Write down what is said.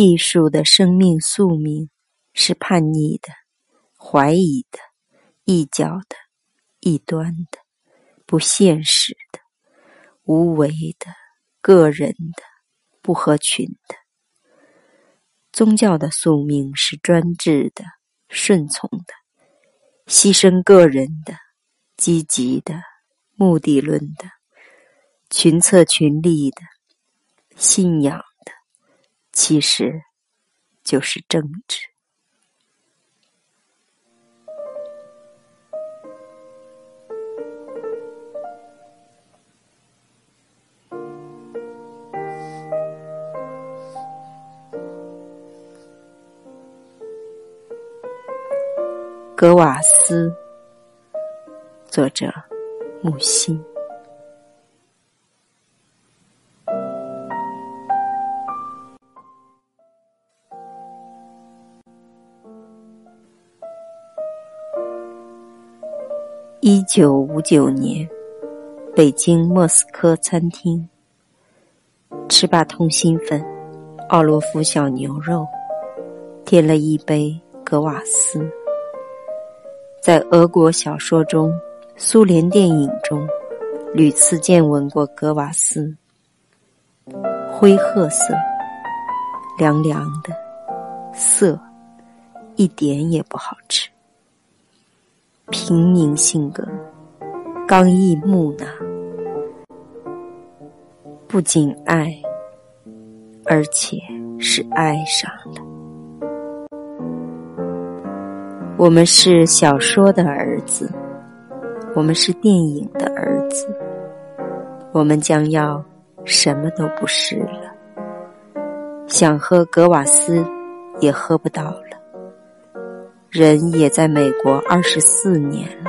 艺术的生命宿命是叛逆的、怀疑的、异教的、异端的、不现实的、无为的、个人的、不合群的。宗教的宿命是专制的、顺从的、牺牲个人的、积极的、目的论的、群策群力的、信仰。其实，就是政治。格瓦斯，作者木心。一九五九年，北京莫斯科餐厅，吃罢通心粉、奥洛夫小牛肉，添了一杯格瓦斯。在俄国小说中、苏联电影中，屡次见闻过格瓦斯。灰褐色，凉凉的，涩，一点也不好吃。平民性格，刚毅木讷，不仅爱，而且是爱上了。我们是小说的儿子，我们是电影的儿子，我们将要什么都不是了。想喝格瓦斯，也喝不到了。人也在美国二十四年了。